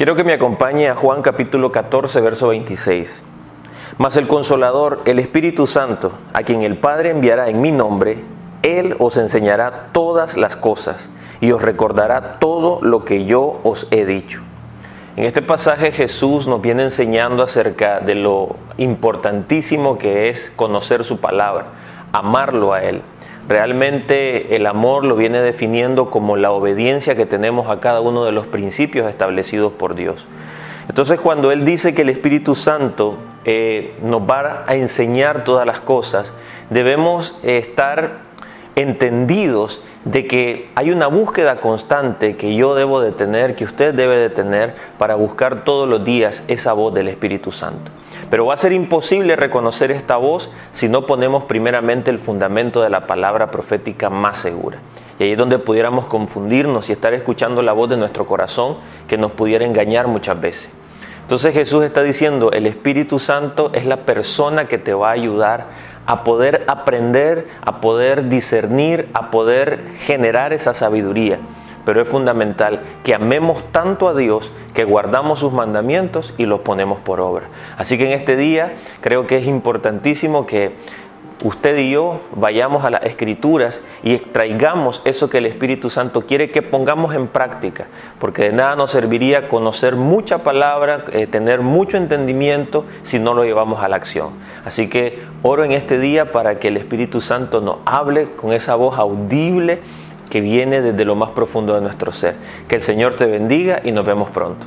Quiero que me acompañe a Juan capítulo 14, verso 26. Mas el consolador, el Espíritu Santo, a quien el Padre enviará en mi nombre, Él os enseñará todas las cosas y os recordará todo lo que yo os he dicho. En este pasaje Jesús nos viene enseñando acerca de lo importantísimo que es conocer su palabra, amarlo a Él. Realmente el amor lo viene definiendo como la obediencia que tenemos a cada uno de los principios establecidos por Dios. Entonces cuando Él dice que el Espíritu Santo eh, nos va a enseñar todas las cosas, debemos estar entendidos de que hay una búsqueda constante que yo debo de tener, que usted debe de tener para buscar todos los días esa voz del Espíritu Santo. Pero va a ser imposible reconocer esta voz si no ponemos primeramente el fundamento de la palabra profética más segura. Y ahí es donde pudiéramos confundirnos y estar escuchando la voz de nuestro corazón que nos pudiera engañar muchas veces. Entonces Jesús está diciendo, el Espíritu Santo es la persona que te va a ayudar a poder aprender, a poder discernir, a poder generar esa sabiduría. Pero es fundamental que amemos tanto a Dios que guardamos sus mandamientos y los ponemos por obra. Así que en este día creo que es importantísimo que usted y yo vayamos a las escrituras y extraigamos eso que el Espíritu Santo quiere que pongamos en práctica, porque de nada nos serviría conocer mucha palabra, eh, tener mucho entendimiento si no lo llevamos a la acción. Así que oro en este día para que el Espíritu Santo nos hable con esa voz audible que viene desde lo más profundo de nuestro ser. Que el Señor te bendiga y nos vemos pronto.